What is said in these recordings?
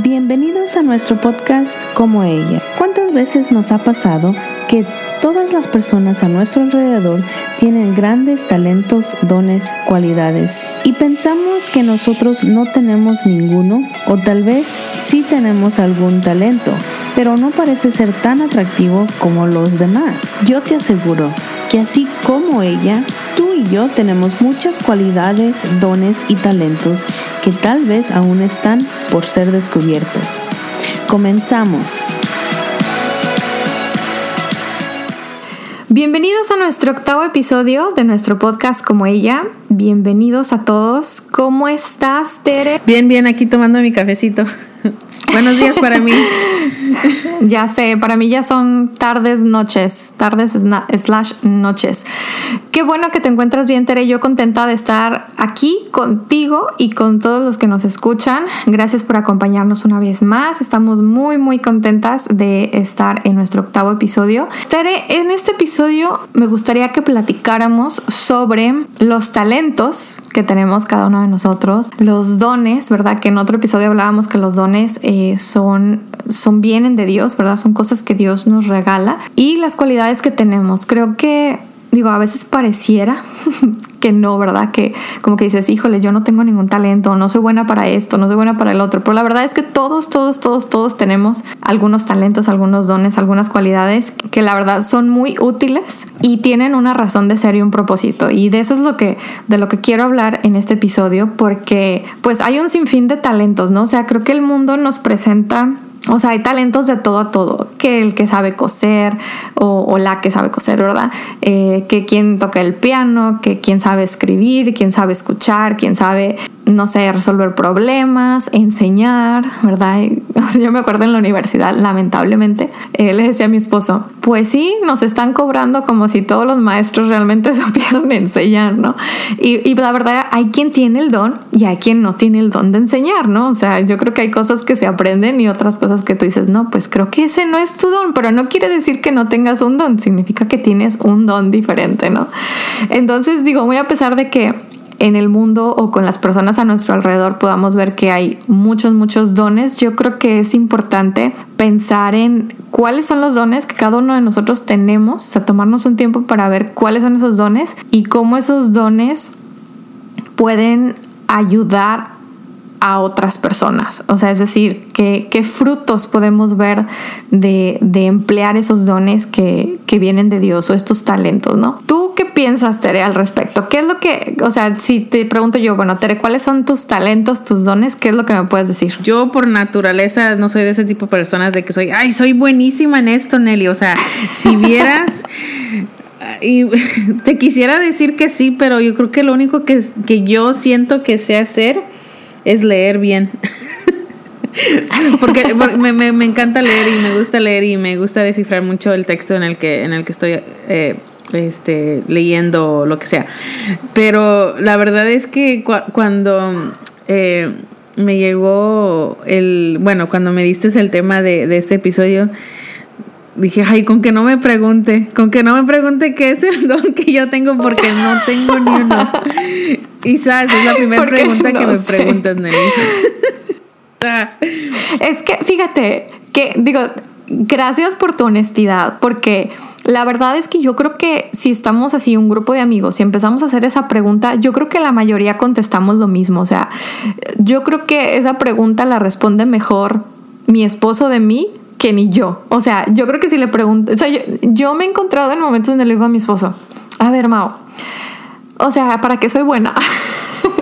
Bienvenidos a nuestro podcast Como ella. ¿Cuántas veces nos ha pasado que todas las personas a nuestro alrededor tienen grandes talentos, dones, cualidades y pensamos que nosotros no tenemos ninguno o tal vez sí tenemos algún talento, pero no parece ser tan atractivo como los demás? Yo te aseguro que así como ella, tú y yo tenemos muchas cualidades, dones y talentos que tal vez aún están por ser descubiertos. Comenzamos. Bienvenidos a nuestro octavo episodio de nuestro podcast como ella. Bienvenidos a todos. ¿Cómo estás, Tere? Bien, bien, aquí tomando mi cafecito. Buenos días para mí. ya sé, para mí ya son tardes, noches, tardes slash noches. Qué bueno que te encuentras bien, Tere. Yo contenta de estar aquí contigo y con todos los que nos escuchan. Gracias por acompañarnos una vez más. Estamos muy, muy contentas de estar en nuestro octavo episodio. Tere, en este episodio me gustaría que platicáramos sobre los talentos que tenemos cada uno de nosotros, los dones, ¿verdad? Que en otro episodio hablábamos que los dones eh, son, son vienen de Dios, ¿verdad? Son cosas que Dios nos regala y las cualidades que tenemos. Creo que digo, a veces pareciera que no, ¿verdad? Que como que dices, híjole, yo no tengo ningún talento, no soy buena para esto, no soy buena para el otro, pero la verdad es que todos, todos, todos, todos tenemos algunos talentos, algunos dones, algunas cualidades que la verdad son muy útiles y tienen una razón de ser y un propósito. Y de eso es lo que, de lo que quiero hablar en este episodio, porque pues hay un sinfín de talentos, ¿no? O sea, creo que el mundo nos presenta o sea, hay talentos de todo a todo, que el que sabe coser o, la que sabe coser, ¿verdad? Eh, que quien toca el piano, que quien sabe escribir, quien sabe escuchar, quien sabe no sé, resolver problemas, enseñar, ¿verdad? Yo me acuerdo en la universidad, lamentablemente, eh, le decía a mi esposo, pues sí, nos están cobrando como si todos los maestros realmente supieran enseñar, ¿no? Y, y, la verdad, hay quien tiene el don y hay quien no tiene el don de enseñar, ¿no? O sea, yo creo que hay cosas que se aprenden y otras cosas que tú dices, no, pues creo que ese no es tu don, pero no quiere decir que no tengas un don, significa que tienes un don diferente, ¿no? Entonces digo, muy a pesar de que en el mundo o con las personas a nuestro alrededor podamos ver que hay muchos, muchos dones, yo creo que es importante pensar en cuáles son los dones que cada uno de nosotros tenemos, o sea, tomarnos un tiempo para ver cuáles son esos dones y cómo esos dones pueden ayudar a otras personas. O sea, es decir, qué, frutos podemos ver de, de emplear esos dones que, que, vienen de Dios o estos talentos, ¿no? ¿Tú piensas, Tere, al respecto? ¿Qué es lo que, o sea, si te pregunto yo, bueno, Tere, ¿cuáles son tus talentos, tus dones? ¿Qué es lo que me puedes decir? Yo por naturaleza no soy de ese tipo de personas de que soy, ay, soy buenísima en esto, Nelly. O sea, si vieras... y te quisiera decir que sí, pero yo creo que lo único que, que yo siento que sé hacer es leer bien. porque, me, encanta leer y me gusta leer y me gusta descifrar mucho el texto en el que, en el que estoy eh, este, leyendo lo que sea. Pero la verdad es que cuando eh, me llegó el, bueno, cuando me diste el tema de, de este episodio, dije, ay, con que no me pregunte, con que no me pregunte qué es el don que yo tengo porque no tengo ni uno. Y sabes, es la primera pregunta que me preguntas, Nelly. es que, fíjate, que digo, gracias por tu honestidad, porque la verdad es que yo creo que si estamos así, un grupo de amigos, y empezamos a hacer esa pregunta, yo creo que la mayoría contestamos lo mismo. O sea, yo creo que esa pregunta la responde mejor mi esposo de mí que ni yo. O sea, yo creo que si le pregunto, o sea, yo, me he encontrado en momentos donde le digo a mi esposo, a ver, Mao, o sea, ¿para qué soy buena?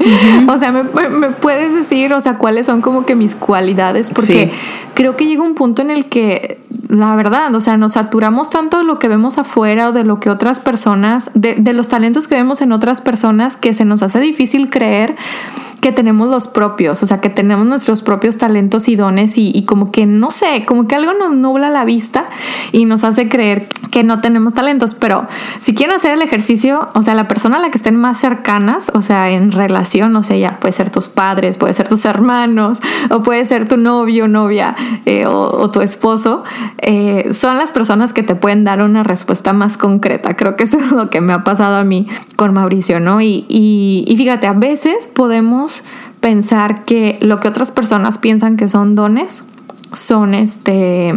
o sea, me, puedes decir, o sea, cuáles son como que mis cualidades, porque creo que llega un punto en el que, la verdad, o sea, nos saturamos tanto de lo que vemos afuera o de lo que otras personas, de, de los talentos que vemos en otras personas, que se nos hace difícil creer que tenemos los propios, o sea, que tenemos nuestros propios talentos y dones y, como que, no sé, como que algo nos nubla la vista y nos hace creer que no tenemos talentos, pero si quieren hacer el ejercicio, o sea, la persona a la que estén más cercanas, o sea, en relación, o sea, ya puede ser tus padres, puede ser tus hermanos, o puede ser tu novio, novia eh, o, tu esposo, eh, son las personas que te pueden dar una respuesta más concreta. Creo que eso es lo que me ha pasado a mí con Mauricio, ¿no? y, y fíjate, a veces podemos pensar que lo que otras personas piensan que son dones son este,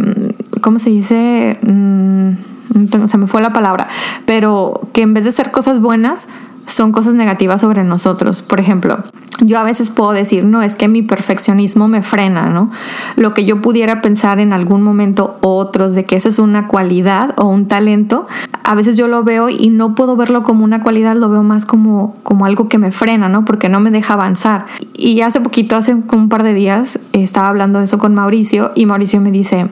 ¿cómo se dice? Mm, se me fue la palabra, pero que en vez de ser cosas buenas, son cosas negativas sobre nosotros. Por ejemplo, yo a veces puedo decir, no, es que mi perfeccionismo me frena, ¿no? Lo que yo pudiera pensar en algún momento otros de que esa es una cualidad o un talento, a veces yo lo veo y no puedo verlo como una cualidad, lo veo más como, como algo que me frena, ¿no? Porque no me deja avanzar. Y hace poquito, hace un par de días, estaba hablando de eso con Mauricio y Mauricio me dice,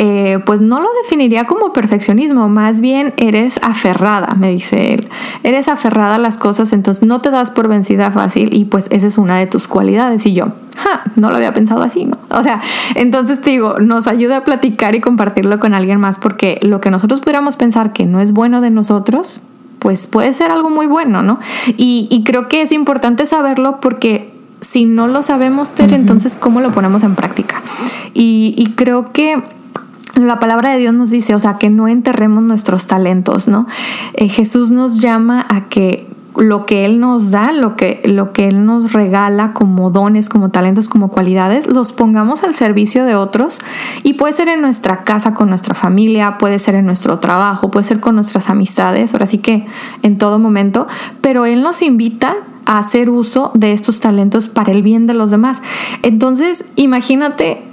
eh, pues no lo definiría como perfeccionismo, más bien eres aferrada, me dice él. Eres aferrada a las cosas, entonces no te das por vencida fácil y pues esa es una de tus cualidades. Y yo, ja, no lo había pensado así, ¿no? O sea, entonces te digo, nos ayuda a platicar y compartirlo con alguien más porque lo que nosotros pudiéramos pensar que no es bueno de nosotros, pues puede ser algo muy bueno, ¿no? Y, creo que es importante saberlo porque si no lo sabemos, Ter, entonces ¿cómo lo ponemos en práctica? y creo que la palabra de Dios nos dice, o sea, que no enterremos nuestros talentos, ¿no? Eh, Jesús nos llama a que lo que Él nos da, lo que, lo que Él nos regala como dones, como talentos, como cualidades, los pongamos al servicio de otros y puede ser en nuestra casa con nuestra familia, puede ser en nuestro trabajo, puede ser con nuestras amistades, ahora sí que en todo momento, pero Él nos invita a hacer uso de estos talentos para el bien de los demás. Entonces, imagínate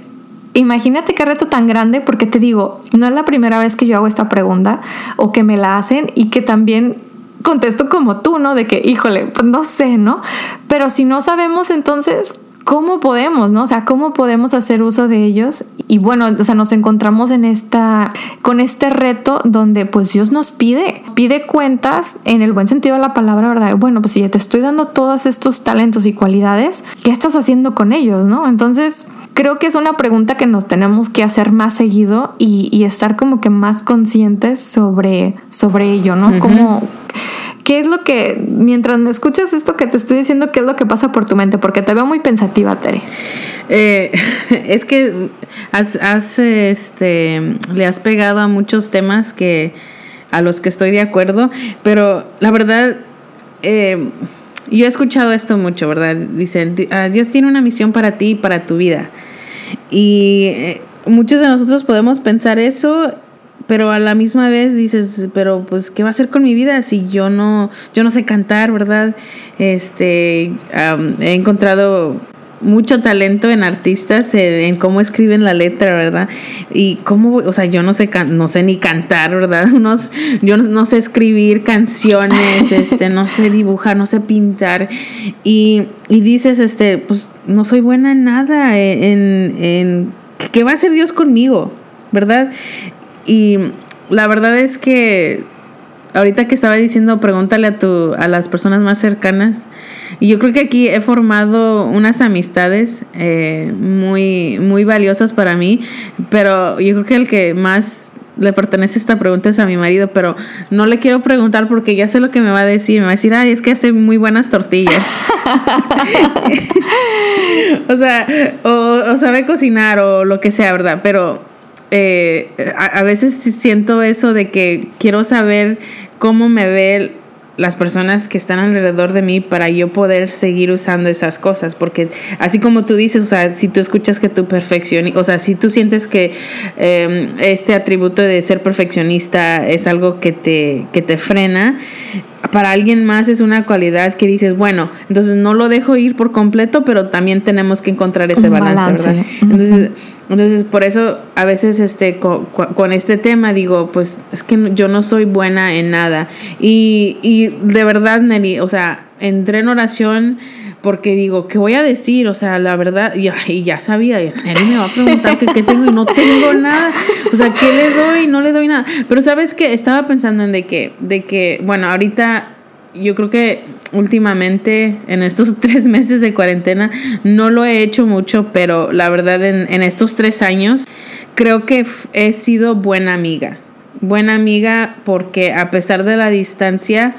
imagínate qué reto tan grande, porque te digo, no es la primera vez que yo hago esta pregunta o que me la hacen y que también contesto como tú, ¿no? De que, híjole, pues no sé, ¿no? Pero si no sabemos, entonces, ¿cómo podemos, no? O sea, ¿cómo podemos hacer uso de ellos? Y bueno, o sea, nos encontramos en esta, con este reto donde pues Dios nos pide, pide cuentas en el buen sentido de la palabra, ¿verdad? Bueno, pues si ya te estoy dando todos estos talentos y cualidades, ¿qué estás haciendo con ellos, no? Entonces, creo que es una pregunta que nos tenemos que hacer más seguido y, estar como que más conscientes sobre, sobre ello, ¿no? Como, ¿qué es lo que, mientras me escuchas esto que te estoy diciendo, qué es lo que pasa por tu mente? Porque te veo muy pensativa, Tere. Eh, es que has, este, le has pegado a muchos temas que a los que estoy de acuerdo, pero la verdad, eh, yo he escuchado esto mucho, ¿verdad? Dicen, ah, Dios tiene una misión para ti y para tu vida. Y eh, muchos de nosotros podemos pensar eso, pero a la misma vez dices, pero pues, ¿qué va a hacer con mi vida si yo no, yo no sé cantar, ¿verdad? Este, he encontrado mucho talento en artistas, en, cómo escriben la letra, ¿verdad? Y cómo, o sea, yo no sé, no sé ni cantar, ¿verdad? Unos, yo no, sé escribir canciones, este, no sé dibujar, no sé pintar. Y, y dices, este, pues no soy buena en nada, en, en ¿qué va a hacer Dios conmigo? ¿Verdad? Y la verdad es que ahorita que estaba diciendo, pregúntale a, tu, a las personas más cercanas. Y yo creo que aquí he formado unas amistades eh, muy, muy valiosas para mí, pero yo creo que el que más le pertenece esta pregunta es a mi marido, pero no le quiero preguntar porque ya sé lo que me va a decir. Me va a decir, ay, es que hace muy buenas tortillas. o sea, o, sabe cocinar o lo que sea, ¿verdad? Pero eh, a, a, veces siento eso de que quiero saber cómo me ve las personas que están alrededor de mí para yo poder seguir usando esas cosas. Porque así como tú dices, o sea, si tú escuchas que tu perfección, o sea, si tú sientes que em, este atributo de ser perfeccionista es algo que te, que te frena, para alguien más es una cualidad que dices, bueno, entonces no lo dejo ir por completo, pero también tenemos que encontrar ese balance, ¿verdad? Entonces, entonces, por eso a veces este, con, con, este tema digo, pues es que yo no soy buena en nada. Y, y de verdad, Nelly, o sea, entré en oración porque digo, ¿qué voy a decir? O sea, la verdad, y, ya sabía, y me va a preguntar qué tengo y no tengo nada. O sea, ¿qué le doy? No le doy nada. Pero sabes que estaba pensando en de que, de que, bueno, ahorita yo creo que últimamente en estos tres meses de cuarentena no lo he hecho mucho, pero la verdad en, en estos tres años creo que he sido buena amiga. Buena amiga porque a pesar de la distancia,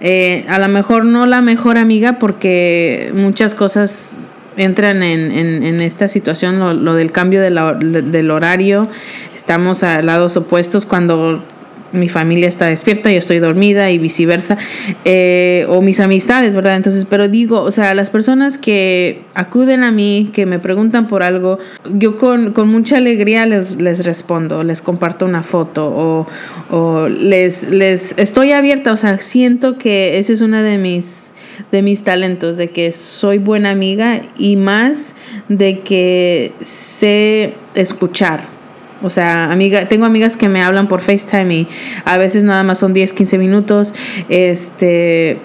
eh, a lo mejor no la mejor amiga porque muchas cosas entran en, en, esta situación, lo, del cambio del horario, estamos a lados opuestos cuando mi familia está despierta, yo estoy dormida y viceversa, eh, o mis amistades, ¿verdad? Entonces, pero digo, o sea, las personas que acuden a mí, que me preguntan por algo, yo con, con mucha alegría les, les respondo, les comparto una foto o, o les, les estoy abierta, o sea, siento que ese es una de mis de mis talentos, de que soy buena amiga y más de que sé escuchar o sea, amiga, tengo amigas que me hablan por FaceTime y a veces nada más son 10, 15 minutos. Este,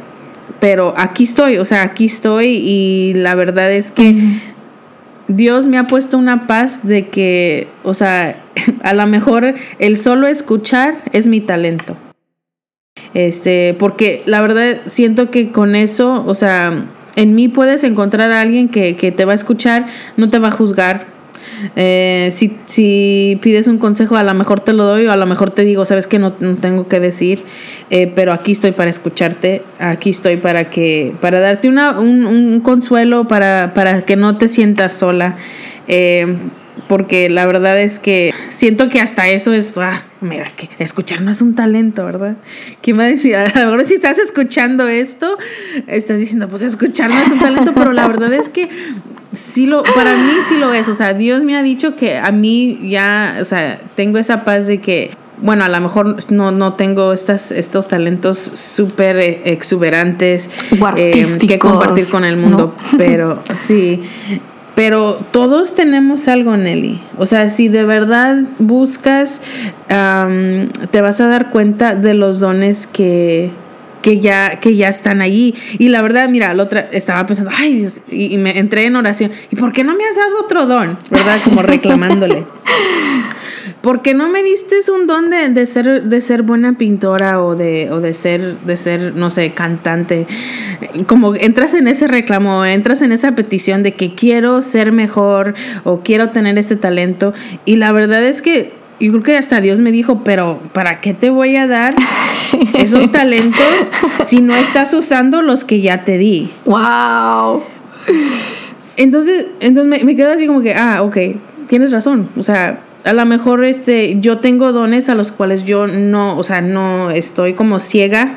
pero aquí estoy, o sea, aquí estoy y la verdad es que Dios me ha puesto una paz de que, o sea, a lo mejor el solo escuchar es mi talento. Este, porque la verdad siento que con eso, o sea, en mí puedes encontrar a alguien que, que te va a escuchar, no te va a juzgar, eh, si, si, pides un consejo, a lo mejor te lo doy o a lo mejor te digo, sabes que no, tengo que decir, eh, pero aquí estoy para escucharte, aquí estoy para que, para darte una, un, consuelo, para, para que no te sientas sola. Eh, porque la verdad es que siento que hasta eso es, ah, mira, que escuchar no es un talento, ¿verdad? ¿Quién va a decir? A lo mejor si estás escuchando esto, estás diciendo, pues escuchar no es un talento, pero la verdad es que sí lo, para mí sí lo es, o sea, Dios me ha dicho que a mí ya, o sea, tengo esa paz de que bueno, a lo mejor no, no tengo estas, estos talentos súper exuberantes eh, que compartir con el mundo, pero sí, pero todos tenemos algo, Nelly. O sea, si de verdad buscas, te vas a dar cuenta de los dones que, que ya, que ya están allí. Y la verdad, mira, la otra estaba pensando, ay Dios, y, me entré en oración. ¿Y por qué no me has dado otro don? ¿Verdad? Como reclamándole. ¿Por qué no me diste un don de, ser, de ser buena pintora o de, o de ser, de ser, no sé, cantante? Como entras en ese reclamo, entras en esa petición de que quiero ser mejor o quiero tener este talento. Y la verdad es que yo creo que hasta Dios me dijo, pero ¿para qué te voy a dar esos talentos si no estás usando los que ya te di? ¡Wow! Entonces, entonces me, me quedo así como que, ah, ok, tienes razón. O sea, a lo mejor este, yo tengo dones a los cuales yo no, o sea, no estoy como ciega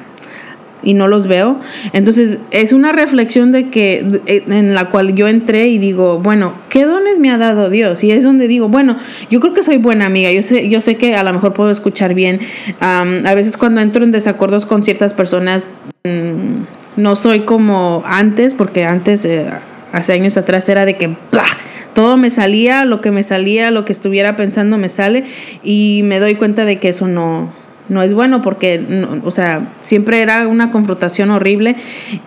y no los veo. Entonces es una reflexión de que en la cual yo entré y digo, bueno, ¿qué dones me ha dado Dios? Y es donde digo, bueno, yo creo que soy buena amiga, yo sé, yo sé que a lo mejor puedo escuchar bien. a veces cuando entro en desacuerdos con ciertas personas, mm, no soy como antes, porque antes, eh, hace años atrás, era de que todo me salía, lo que me salía, lo que estuviera pensando me sale y me doy cuenta de que eso no no es bueno porque, o sea, siempre era una confrontación horrible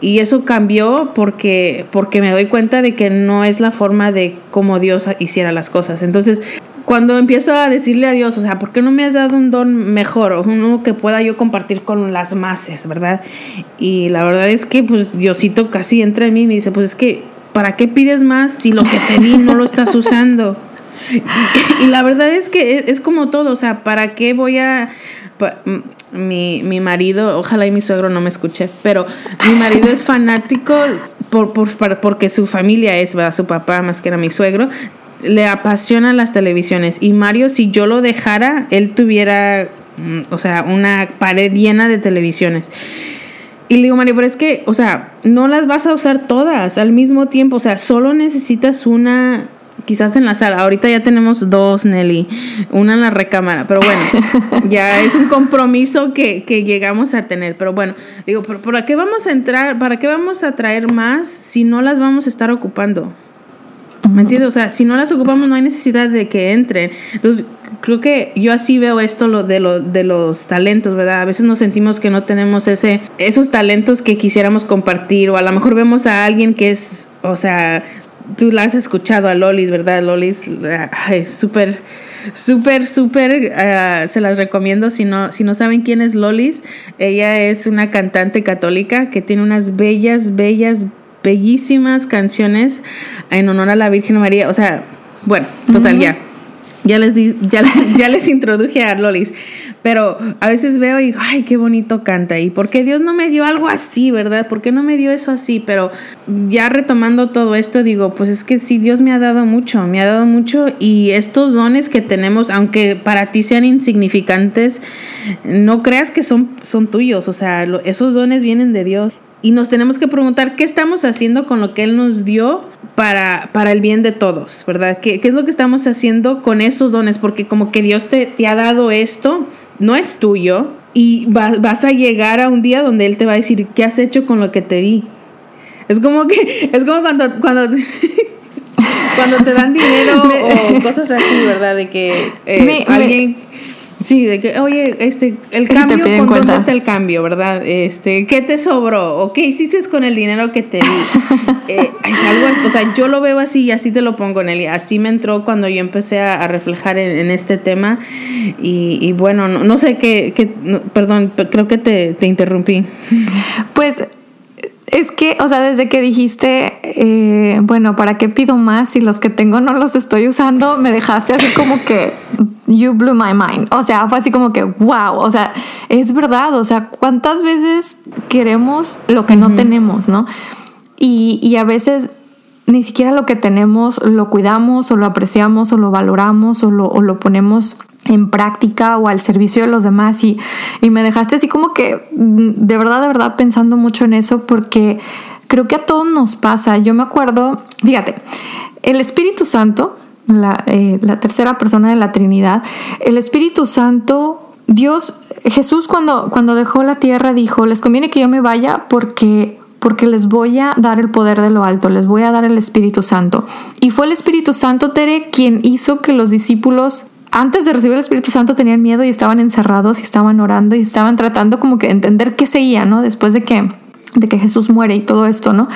y eso cambió porque, porque me doy cuenta de que no es la forma de cómo Dios hiciera las cosas. Entonces, cuando empiezo a decirle a Dios, o sea, ¿por qué no me has dado un don mejor o uno que pueda yo compartir con las masas, verdad? Y la verdad es que, pues, Diosito casi entra en mí y me dice, pues es que, ¿para qué pides más si lo que te di no lo estás usando? Y, la verdad es que es, como todo, o sea, ¿para qué voy a mi, mi marido, ojalá y mi suegro no me escuche, pero mi marido es fanático por, por, porque su familia es, ¿verdad? Su papá más que era mi suegro, le apasionan las televisiones. Y Mario, si yo lo dejara, él tuviera, mm, o sea, una pared llena de televisiones. Y le digo, Mario, pero es que, o sea, no las vas a usar todas al mismo tiempo. O sea, solo necesitas una quizás en la sala. Ahorita ya tenemos dos, Nelly, una en la recámara, pero bueno, ya es un compromiso que, llegamos a tener. Pero bueno, digo, ¿para qué vamos a entrar, para qué vamos a traer más si no las vamos a estar ocupando? ¿Me entiendes? O sea, si no las ocupamos no hay necesidad de que entren. Entonces, creo que yo así veo esto lo de, lo, de los talentos, ¿verdad? A veces nos sentimos que no tenemos ese, esos talentos que quisiéramos compartir o a lo mejor vemos a alguien que es, o sea, tú la has escuchado a Lolis, ¿verdad? Lolis, es súper, súper, súper, ah, se las recomiendo. Si no, si no saben quién es Lolis, ella es una cantante católica que tiene unas bellas, bellas, bellísimas canciones en honor a la Virgen María. O sea, bueno, total, ya ya les, ya, ya les introduje a Lolis, pero a veces veo y digo, ay, qué bonito canta. ¿Y por qué Dios no me dio algo así, verdad? ¿Por qué no me dio eso así? Pero ya retomando todo esto, digo, pues es que sí, Dios me ha dado mucho, me ha dado mucho y estos dones que tenemos, aunque para ti sean insignificantes, no creas que son, son tuyos, o sea, esos dones vienen de Dios. Y nos tenemos que preguntar qué estamos haciendo con lo que Él nos dio para, para el bien de todos, ¿verdad? ¿Qué, ¿Qué, es lo que estamos haciendo con esos dones? Porque como que Dios te, te ha dado esto, no es tuyo, y vas a llegar a un día donde Él te va a decir, ¿qué has hecho con lo que te di? Es como que, es como cuando, cuando, cuando te dan dinero o cosas así, ¿verdad? De que eh, alguien... Sí, de que, oye, este, el cambio, ¿con dónde está el cambio, verdad? Este, ¿qué te sobró? ¿O qué hiciste con el dinero que te di? eh, es algo, o sea, yo lo veo así y así te lo pongo, Nelly. Así me entró cuando yo empecé a, reflejar en, este tema. Y, bueno, no, sé qué, qué perdón, creo que te, te interrumpí. Pues es que, o sea, desde que dijiste, eh, bueno, ¿para qué pido más si los que tengo no los estoy usando? Me dejaste así como que, you blew my mind. O sea, fue así como que, wow, o sea, es verdad, o sea, ¿cuántas veces queremos lo que no tenemos, no? Y, y a veces ni siquiera lo que tenemos lo cuidamos o lo apreciamos o lo valoramos o lo, o lo ponemos en práctica o al servicio de los demás y, y me dejaste así como que de verdad, de verdad pensando mucho en eso porque creo que a todos nos pasa. Yo me acuerdo, fíjate, el Espíritu Santo, la, eh, la tercera persona de la Trinidad, el Espíritu Santo Dios, Jesús cuando, cuando dejó la tierra dijo, les conviene que yo me vaya porque porque les voy a dar el poder de lo alto, les voy a dar el Espíritu Santo. Y fue el Espíritu Santo, Tere, quien hizo que los discípulos antes de recibir el Espíritu Santo tenían miedo y estaban encerrados y estaban orando y estaban tratando como que de entender qué seguía, ¿no? Después de que de que Jesús muere y todo esto, ¿no?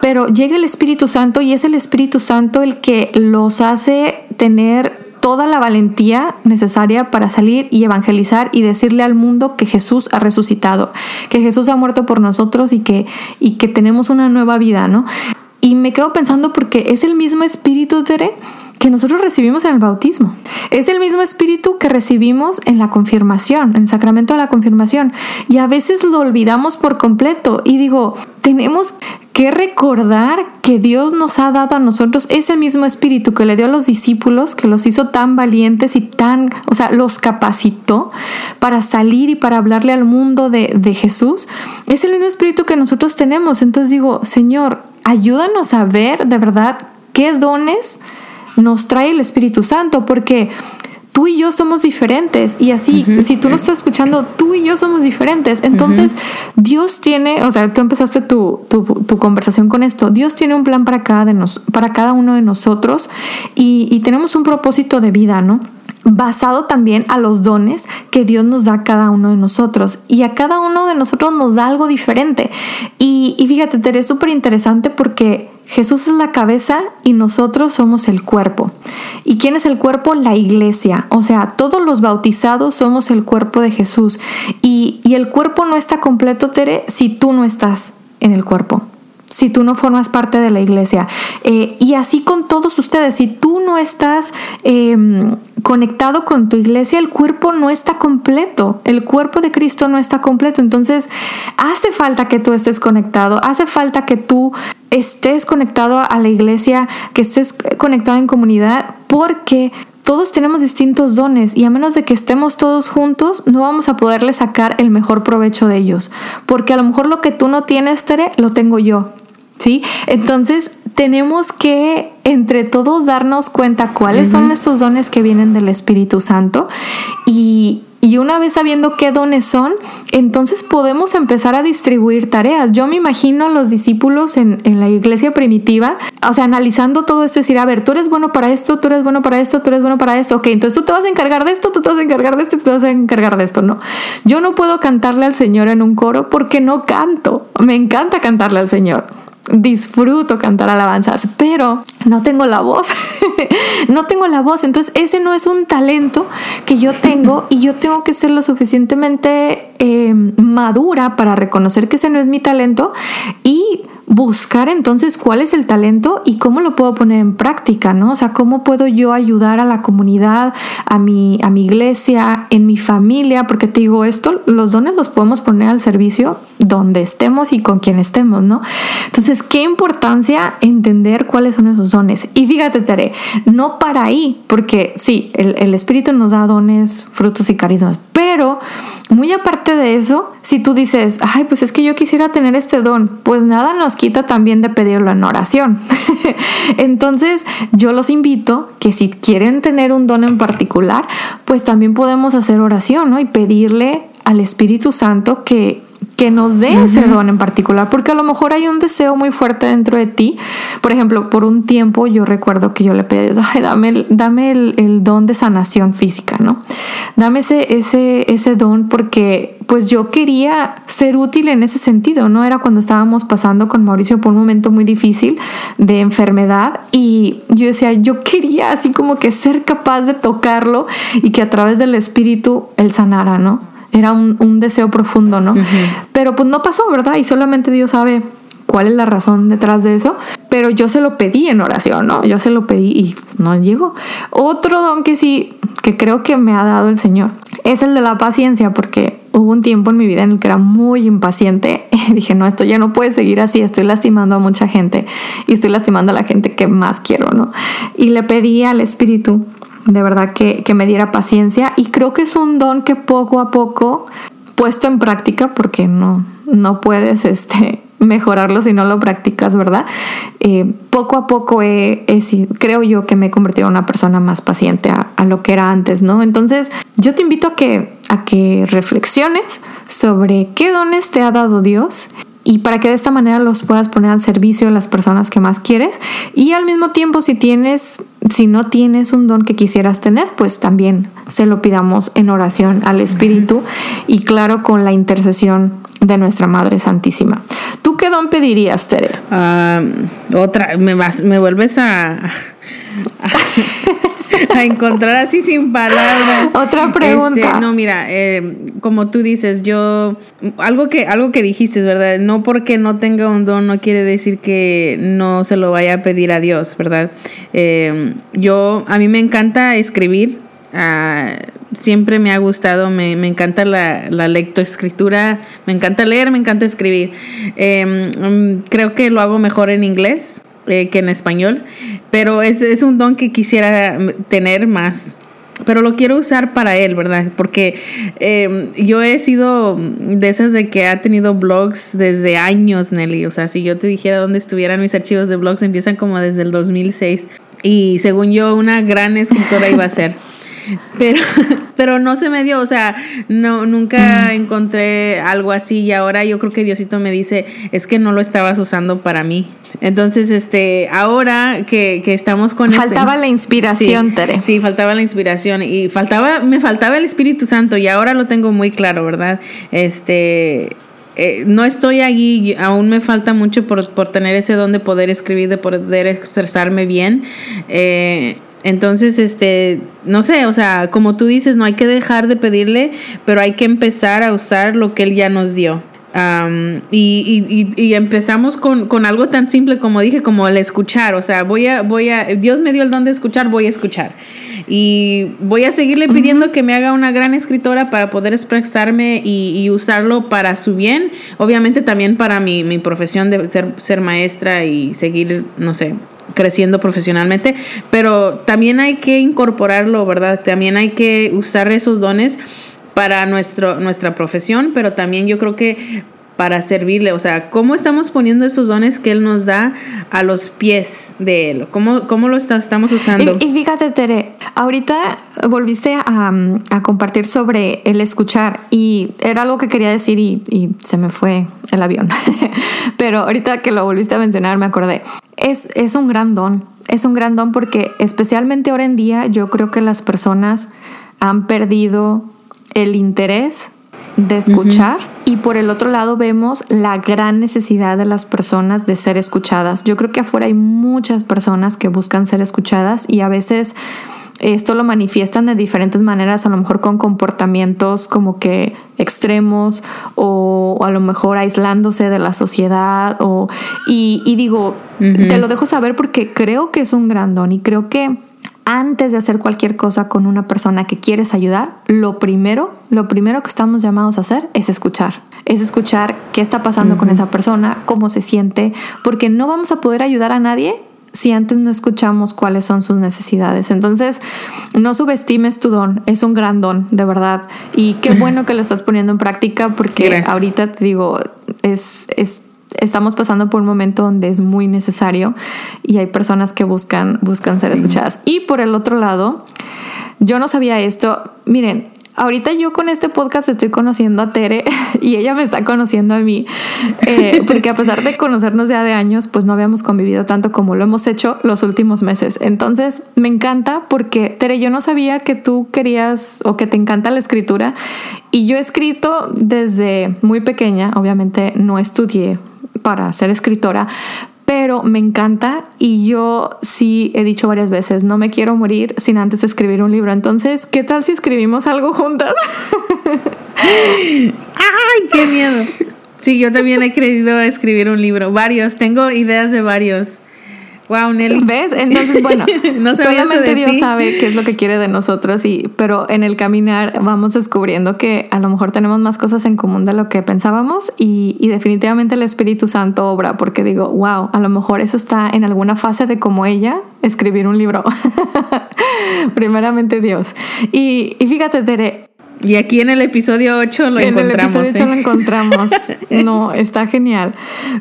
Pero llega el Espíritu Santo y es el Espíritu Santo el que los hace tener toda la valentía necesaria para salir y evangelizar y decirle al mundo que Jesús ha resucitado, que Jesús ha muerto por nosotros y que, y que tenemos una nueva vida, ¿no? Y me quedo pensando porque es el mismo espíritu, Tere, que nosotros recibimos en el bautismo. Es el mismo espíritu que recibimos en la confirmación, en el sacramento de la confirmación. Y a veces lo olvidamos por completo. Y digo, tenemos que recordar que Dios nos ha dado a nosotros ese mismo espíritu que le dio a los discípulos, que los hizo tan valientes y tan, o sea, los capacitó para salir y para hablarle al mundo de, de Jesús. Es el mismo espíritu que nosotros tenemos. Entonces digo, Señor, ayúdanos a ver de verdad qué dones nos trae el Espíritu Santo, porque tú y yo somos diferentes y así, si tú no estás escuchando, tú y yo somos diferentes. Entonces, Dios tiene, o sea, tú empezaste tu, tu, conversación con esto, Dios tiene un plan para cada, de nos, para cada uno de nosotros y, y tenemos un propósito de vida, ¿no? basado también a los dones que Dios nos da a cada uno de nosotros. Y a cada uno de nosotros nos da algo diferente. Y, y fíjate, Tere, es súper interesante porque Jesús es la cabeza y nosotros somos el cuerpo. ¿Y quién es el cuerpo? La iglesia. O sea, todos los bautizados somos el cuerpo de Jesús. Y, y el cuerpo no está completo, Tere, si tú no estás en el cuerpo si tú no formas parte de la iglesia. Eh, y así con todos ustedes, si tú no estás em, conectado con tu iglesia, el cuerpo no está completo, el cuerpo de Cristo no está completo. Entonces, hace falta que tú estés conectado, hace falta que tú estés conectado a la iglesia, que estés conectado en comunidad, porque todos tenemos distintos dones y a menos de que estemos todos juntos, no vamos a poderle sacar el mejor provecho de ellos. Porque a lo mejor lo que tú no tienes, Tere, lo tengo yo. ¿sí? Entonces tenemos que entre todos darnos cuenta cuáles son estos dones que vienen del Espíritu Santo y, una vez sabiendo qué dones son, entonces podemos empezar a distribuir tareas. Yo me imagino los discípulos en, en, la iglesia primitiva, o sea, analizando todo esto, decir, a ver, tú eres bueno para esto, tú eres bueno para esto, tú eres bueno para esto, ok, entonces tú te vas a encargar de esto, tú te vas a encargar de esto, tú te vas a encargar de esto, no. Yo no puedo cantarle al Señor en un coro porque no canto, me encanta cantarle al Señor disfruto cantar alabanzas, pero no tengo la voz. no tengo la voz. Entonces ese no es un talento que yo tengo y yo tengo que ser lo suficientemente em, madura para reconocer que ese no es mi talento y buscar entonces cuál es el talento y cómo lo puedo poner en práctica, ¿no? O sea, cómo puedo yo ayudar a la comunidad, a mi, a mi iglesia, en mi familia, porque te digo esto, los dones los podemos poner al servicio donde estemos y con quien estemos, ¿no? Entonces, qué importancia entender cuáles son esos dones. Y fíjate, Tere, no para ahí, porque sí, el, el Espíritu nos da dones, frutos y carismas, pero muy aparte de eso, si tú dices, ay, pues es que yo quisiera tener este don, pues nada nos quita también de pedirlo en oración. Entonces, yo los invito que si quieren tener un don en particular, pues también podemos hacer oración, ¿no? Y pedirle al Espíritu Santo que que nos dé ese don en particular, porque a lo mejor hay un deseo muy fuerte dentro de ti. Por ejemplo, por un tiempo yo recuerdo que yo le pedí, ay, dame, dame el, don de sanación física, ¿no? Dame ese, ese, ese don porque pues yo quería ser útil en ese sentido, ¿no? Era cuando estábamos pasando con Mauricio por un momento muy difícil de enfermedad y yo decía, yo quería así como que ser capaz de tocarlo y que a través del Espíritu él sanara, ¿no? Era un, deseo profundo, ¿no? Pero pues no pasó, ¿verdad? Y solamente Dios sabe cuál es la razón detrás de eso. Pero yo se lo pedí en oración, ¿no? Yo se lo pedí y no llegó. Otro don que sí, que creo que me ha dado el Señor, es el de la paciencia, porque hubo un tiempo en mi vida en el que era muy impaciente. Y dije, no, esto ya no puede seguir así, estoy lastimando a mucha gente y estoy lastimando a la gente que más quiero, ¿no? Y le pedí al Espíritu de verdad que, que me diera paciencia y creo que es un don que poco a poco puesto en práctica porque no, no puedes este, mejorarlo si no lo practicas, ¿verdad? Eh, poco a poco he, creo yo que me he convertido en una persona más paciente a, a, lo que era antes, ¿no? Entonces yo te invito a que, a que reflexiones sobre qué dones te ha dado Dios y para que de esta manera los puedas poner al servicio de las personas que más quieres y al mismo tiempo si tienes si no tienes un don que quisieras tener pues también se lo pidamos en oración al espíritu y claro con la intercesión de nuestra Madre Santísima. ¿Tú qué don pedirías, Tere? Ah, otra, me, vas, me vuelves a a encontrar así sin palabras. Otra pregunta. Este, no, mira, eh, como tú dices, yo algo que algo que dijiste, ¿verdad? No porque no tenga un don no quiere decir que no se lo vaya a pedir a Dios, ¿verdad? Eh, yo a mí me encanta escribir. Ah, siempre me ha gustado, me, encanta la, la, lectoescritura, me encanta leer, me encanta escribir. Eh, mm, creo que lo hago mejor en inglés. Eh, que en español, pero es, es un don que quisiera tener más pero lo quiero usar para él, ¿verdad? Porque em, yo he sido de esas de que ha tenido blogs desde años, Nelly. O sea, si yo te dijera dónde estuvieran mis archivos de blogs, empiezan como desde el 2006. Y según yo, una gran escritora iba a ser. Pero, pero no se me dio, o sea, no, nunca mm. encontré algo así y ahora yo creo que Diosito me dice, es que no lo estabas usando para mí. Entonces, este, ahora que, estamos con este Faltaba la inspiración, sí, Tere. Sí, faltaba la inspiración y faltaba, me faltaba el Espíritu Santo y ahora lo tengo muy claro, ¿verdad? Este, eh, no estoy allí, aún me falta mucho por, por, tener ese don de poder escribir, de poder expresarme bien. Eh, entonces, este, no sé, o sea, como tú dices, no hay que dejar de pedirle, pero hay que empezar a usar lo que Él ya nos dio. y, y, y, empezamos con, con, algo tan simple como dije, como el escuchar. O sea, voy a, voy a, Dios me dio el don de escuchar, voy a escuchar. Y voy a seguirle pidiendo que me haga una gran escritora para poder expresarme y, usarlo para su bien. Obviamente también para mi, mi profesión de ser, ser maestra y seguir, no sé, creciendo profesionalmente, pero también hay que incorporarlo, ¿verdad? También hay que usar esos dones para nuestro, nuestra profesión, pero también yo creo que para servirle, o sea, cómo estamos poniendo esos dones que Él nos da a los pies de Él, cómo, cómo lo estamos usando. Y, fíjate, Tere, ahorita volviste a, compartir sobre el escuchar y era algo que quería decir y, y se me fue el avión, pero ahorita que lo volviste a mencionar me acordé es, un gran don. Es un gran don porque especialmente ahora en día yo creo que las personas han perdido el interés de escuchar y por el otro lado vemos la gran necesidad de las personas de ser escuchadas. Yo creo que afuera hay muchas personas que buscan ser escuchadas y a veces esto lo manifiestan de diferentes maneras, a lo mejor con comportamientos como que extremos o, a lo mejor aislándose de la sociedad o y, digo, te lo dejo saber porque creo que es un gran don y creo que antes de hacer cualquier cosa con una persona que quieres ayudar, lo primero, lo primero que estamos llamados a hacer es escuchar. Es escuchar qué está pasando con esa persona, cómo se siente, porque no vamos a poder ayudar a nadie si antes no escuchamos cuáles son sus necesidades. Entonces, no subestimes tu don, es un gran don, de verdad. Y qué bueno que lo estás poniendo en práctica porque ahorita te digo, es, es, estamos pasando por un momento donde es muy necesario y hay personas que buscan, buscan ser escuchadas. Y por el otro lado, yo no sabía esto. Miren, ahorita yo con este podcast estoy conociendo a Tere y ella me está conociendo a mí, eh, porque a pesar de conocernos ya de años, pues no habíamos convivido tanto como lo hemos hecho los últimos meses. Entonces me encanta porque Tere, yo no sabía que tú querías o que te encanta la escritura y yo he escrito desde muy pequeña, obviamente no estudié para ser escritora, pero me encanta y yo sí he dicho varias veces, no me quiero morir sin antes escribir un libro. Entonces, ¿qué tal si escribimos algo juntas? ¡Ay, qué miedo! Sí, yo también he querido escribir un libro, varios, tengo ideas de varios. Wow, Nelly. ¿Ves? Entonces, bueno, solamente Dios sabe qué es lo que quiere de nosotros, y, pero en el caminar vamos descubriendo que a lo mejor tenemos más cosas en común de lo que pensábamos y, y definitivamente el Espíritu Santo obra, porque digo, wow, a lo mejor eso está en alguna fase de como ella escribir un libro. Primeramente Dios. Y, y fíjate, Tere, y aquí en el episodio 8 lo encontramos. En el episodio 8 ¿eh? lo encontramos. No, está genial.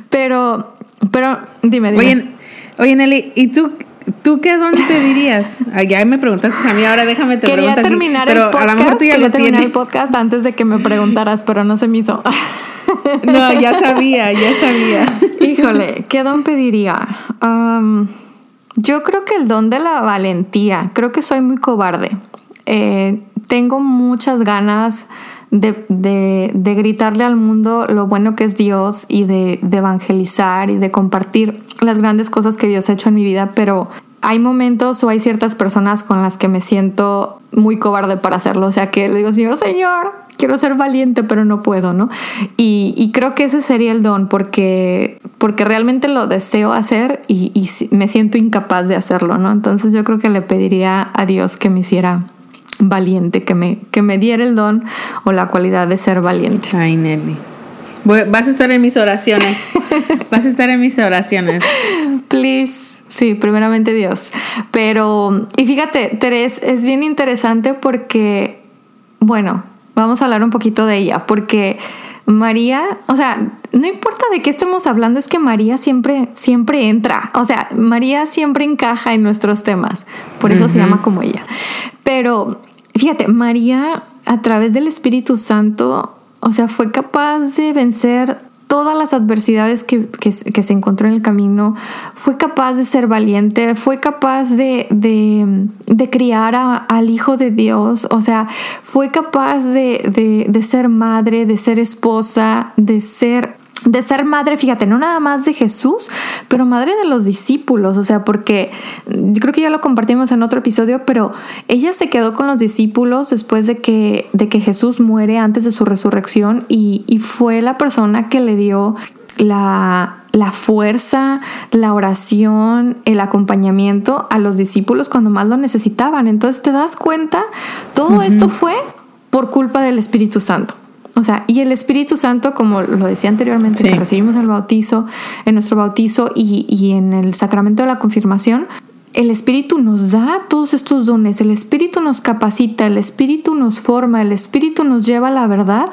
Pero, pero dime, dime. Oye, Oye, Nelly, ¿y tú, tú qué dónde te dirías? ya me preguntaste a mí, ahora déjame te Quería terminar el podcast, a lo mejor tú ya lo terminar el podcast antes de que me preguntaras, pero no se me hizo. no, ya sabía, ya sabía. Híjole, ¿qué don pediría? yo creo que el don de la valentía. Creo que soy muy cobarde. Eh, tengo muchas ganas de, de, gritarle al mundo lo bueno que es Dios y de, evangelizar y de compartir las grandes cosas que Dios ha hecho en mi vida, pero hay momentos o hay ciertas personas con las que me siento muy cobarde para hacerlo. O sea, que le digo, Señor, Señor, quiero ser valiente, pero no puedo, ¿no? Y, y creo que ese sería el don, porque, porque realmente lo deseo hacer y, me siento incapaz de hacerlo, ¿no? Entonces yo creo que le pediría a Dios que me hiciera valiente, que me, que me diera el don o la cualidad de ser valiente. Ay, Nelly. Vas a estar en mis oraciones. Vas a estar en mis oraciones. Please. Sí, primeramente Dios. Pero, y fíjate, Teres, es bien interesante porque, bueno, vamos a hablar un poquito de ella, porque María, o sea, no importa de qué estemos hablando, es que María siempre, siempre entra. O sea, María siempre encaja en nuestros temas. Por eso se llama como ella. Pero Fíjate, María a través del Espíritu Santo, o sea, fue capaz de vencer todas las adversidades que, se encontró en el camino, fue capaz de ser valiente, fue capaz de, de, criar al Hijo de Dios, o sea, fue capaz de, de ser madre, de ser esposa, de ser de ser madre, fíjate, no nada más de Jesús, pero madre de los discípulos, o sea, porque yo creo que ya lo compartimos en otro episodio, pero ella se quedó con los discípulos después de que, de que Jesús muere antes de su resurrección y, fue la persona que le dio la, la, fuerza, la oración, el acompañamiento a los discípulos cuando más lo necesitaban. Entonces te das cuenta, todo esto fue por culpa del Espíritu Santo. O sea, y el Espíritu Santo, como lo decía anteriormente, que recibimos el bautizo, en nuestro bautizo y, y en el sacramento de la confirmación, el Espíritu nos da todos estos dones, el Espíritu nos capacita, el Espíritu nos forma, el Espíritu nos lleva a la verdad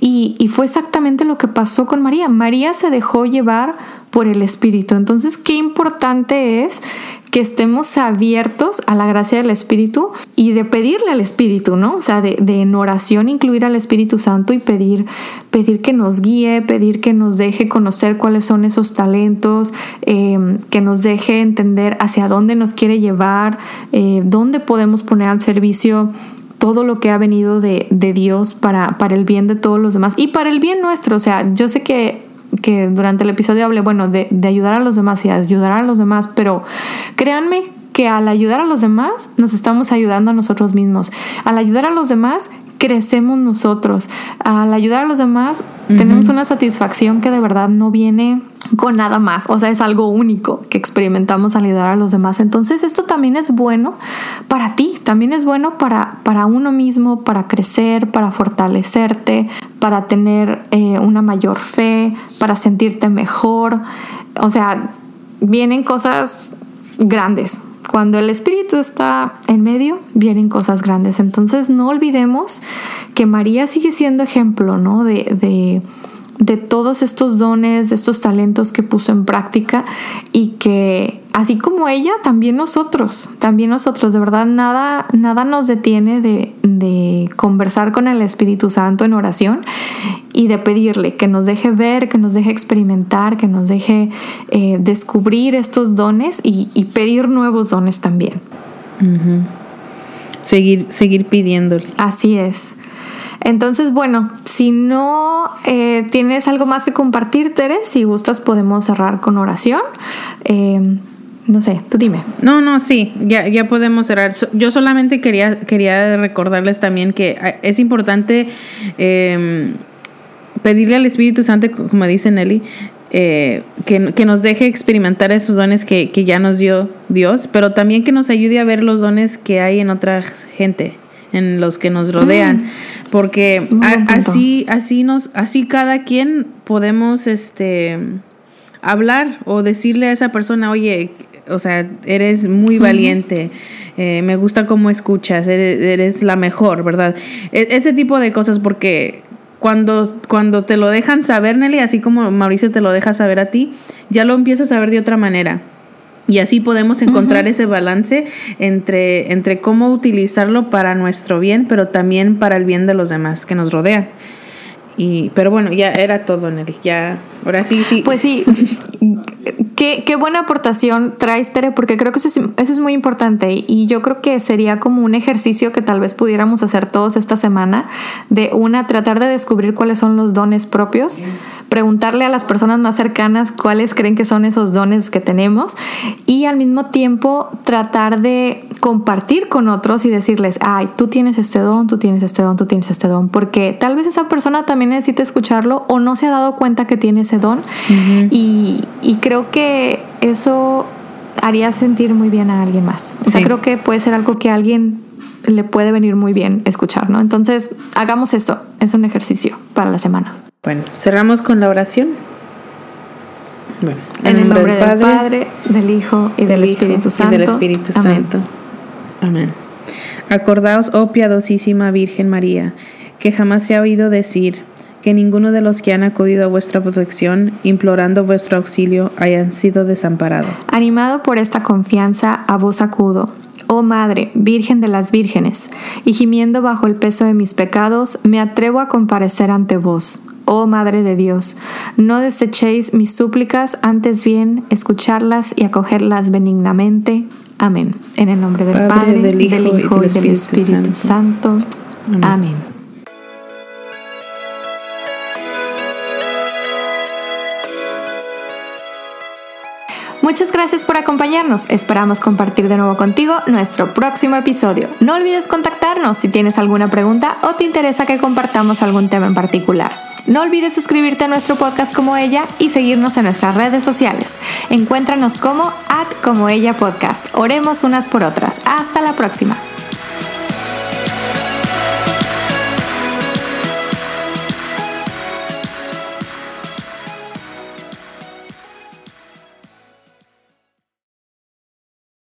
y, y, fue exactamente lo que pasó con María. María se dejó llevar por el Espíritu. Entonces, qué importante es que estemos abiertos a la gracia del Espíritu y de pedirle al Espíritu, ¿no? O sea, de, en oración incluir al Espíritu Santo y pedir, pedir que nos guíe, pedir que nos deje conocer cuáles son esos talentos, eh, que nos deje entender hacia dónde nos quiere llevar, eh, dónde podemos poner al servicio todo lo que ha venido de, de Dios para, para el bien de todos los demás y para el bien nuestro. O sea, yo sé que que durante el episodio hablé, bueno, de, ayudar a los demás y ayudar a los demás, pero créanme que al ayudar a los demás nos estamos ayudando a nosotros mismos. Al ayudar a los demás crecemos nosotros. Al ayudar a los demás tenemos una satisfacción que de verdad no viene con nada más. O sea, es algo único que experimentamos al ayudar a los demás. Entonces esto también es bueno para ti, también es bueno para, para uno mismo, para crecer, para fortalecerte, para tener eh, una mayor fe, para sentirte mejor. O sea, vienen cosas grandes. Cuando el espíritu está en medio, vienen cosas grandes. Entonces no olvidemos que María sigue siendo ejemplo, ¿no? De, de de todos estos dones, de estos talentos que puso en práctica y que así como ella, también nosotros, también nosotros, de verdad nada, nada nos detiene de, de conversar con el Espíritu Santo en oración y de pedirle que nos deje ver, que nos deje experimentar, que nos deje eh, descubrir estos dones y, pedir nuevos dones también. Seguir, seguir pidiéndole. Así es. Entonces, bueno, si no eh, tienes algo más que compartir, Tere, si gustas podemos cerrar con oración. Eh, no sé, tú dime. No, no, sí, ya, ya podemos cerrar. Yo solamente quería, quería recordarles también que ah, es importante em, pedirle al Espíritu Santo, como dice Nelly, eh, que, que, nos deje experimentar esos dones que, que, ya nos dio Dios, pero también que nos ayude a ver los dones que hay en otra gente en los que nos rodean, mm. porque así así nos así cada quien podemos este hablar o decirle a esa persona, "Oye, o sea, eres muy valiente, eh, me gusta cómo escuchas, eres, la mejor, ¿verdad? E, ese tipo de cosas, porque cuando, cuando te lo dejan saber, Nelly, así como Mauricio te lo deja saber a ti, ya lo empiezas a ver de otra manera. Y así podemos encontrar ese balance entre, entre cómo utilizarlo para nuestro bien, pero también para el bien de los demás que nos rodean. Y, pero bueno, ya era todo, Nelly. Ya, ahora sí, sí. Pues sí. qué, qué, buena aportación traes, Tere, porque creo que eso es, eso es muy importante. Y yo creo que sería como un ejercicio que tal vez pudiéramos hacer todos esta semana. De una, tratar de descubrir cuáles son los dones propios preguntarle a las personas más cercanas cuáles creen que son esos dones que tenemos y al mismo tiempo tratar de compartir con otros y decirles, ay, tú tienes este don, tú tienes este don, tú tienes este don, porque tal vez esa persona también necesita escucharlo o no se ha dado cuenta que tiene ese don y, creo que eso haría sentir muy bien a alguien más. O sea, creo que puede ser algo que a alguien le puede venir muy bien escuchar, ¿no? Entonces, hagamos eso. Es un ejercicio para la semana. Bueno, cerramos con la oración. Bueno, en, el nombre, del, Padre, del Hijo y del, Espíritu Santo. del Espíritu Santo. Amén. Acordaos, oh piadosísima Virgen María, que jamás se ha oído decir que ninguno de los que han acudido a vuestra protección, implorando vuestro auxilio, hayan sido desamparados. Animado por esta confianza, a vos acudo. Oh Madre, Virgen de las Vírgenes, y gimiendo bajo el peso de mis pecados, me atrevo a comparecer ante vos oh Madre de Dios, no desechéis mis súplicas, antes bien escucharlas y acogerlas benignamente. Amén. En el nombre del Padre, del, Hijo, y del Espíritu, Santo. Amén. Muchas gracias por acompañarnos. Esperamos compartir de nuevo contigo nuestro próximo episodio. No olvides contactarnos si tienes alguna pregunta o te interesa que compartamos algún tema en particular. No olvides suscribirte a nuestro podcast como ella y seguirnos en nuestras redes sociales. Encuéntranos como at como ella podcast. Oremos unas por otras. Hasta la próxima.